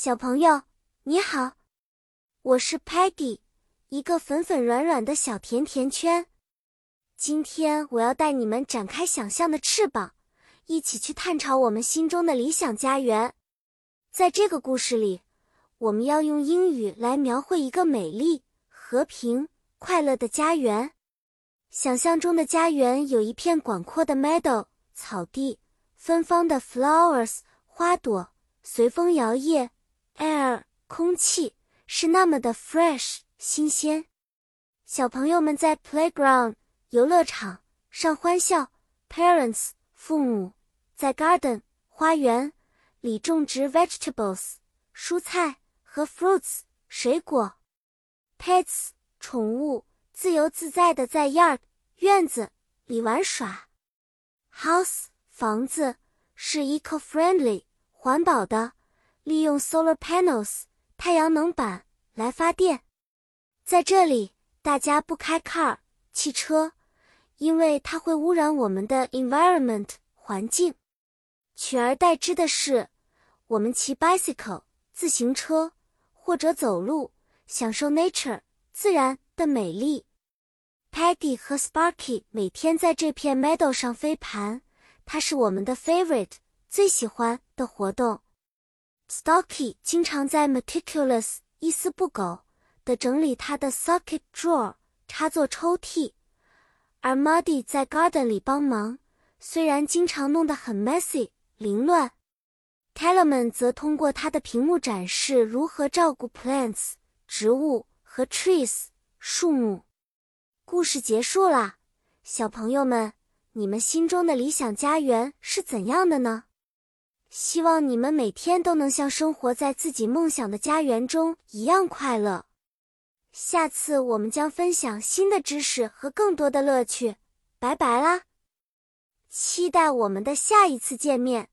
小朋友，你好，我是 Peggy，一个粉粉软软的小甜甜圈。今天我要带你们展开想象的翅膀，一起去探找我们心中的理想家园。在这个故事里，我们要用英语来描绘一个美丽、和平、快乐的家园。想象中的家园有一片广阔的 meadow 草地，芬芳的 flowers 花朵随风摇曳。Air 空气是那么的 fresh 新鲜，小朋友们在 playground 游乐场上欢笑。Parents 父母在 garden 花园里种植 vegetables 蔬菜和 fruits 水果。Pets 宠物自由自在的在 yard 院子里玩耍。House 房子是 eco-friendly 环保的。利用 solar panels 太阳能板来发电，在这里大家不开 car 汽车，因为它会污染我们的 environment 环境。取而代之的是，我们骑 bicycle 自行车或者走路，享受 nature 自然的美丽。Paddy 和 Sparky 每天在这片 meadow 上飞盘，它是我们的 favorite 最喜欢的活动。Stocky 经常在 meticulous 一丝不苟地整理他的 socket drawer 插座抽屉，而 Muddy 在 garden 里帮忙，虽然经常弄得很 messy 凌乱。Tellerman 则通过他的屏幕展示如何照顾 plants 植物和 trees 树木。故事结束啦，小朋友们，你们心中的理想家园是怎样的呢？希望你们每天都能像生活在自己梦想的家园中一样快乐。下次我们将分享新的知识和更多的乐趣。拜拜啦！期待我们的下一次见面。